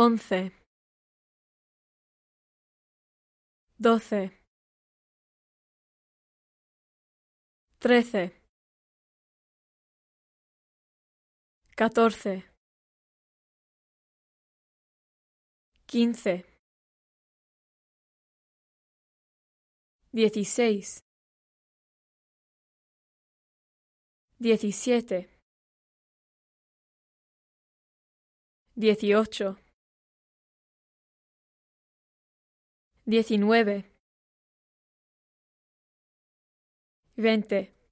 once, doce, trece, catorce, quince, dieciséis, diecisiete, dieciocho, diecinueve, veinte,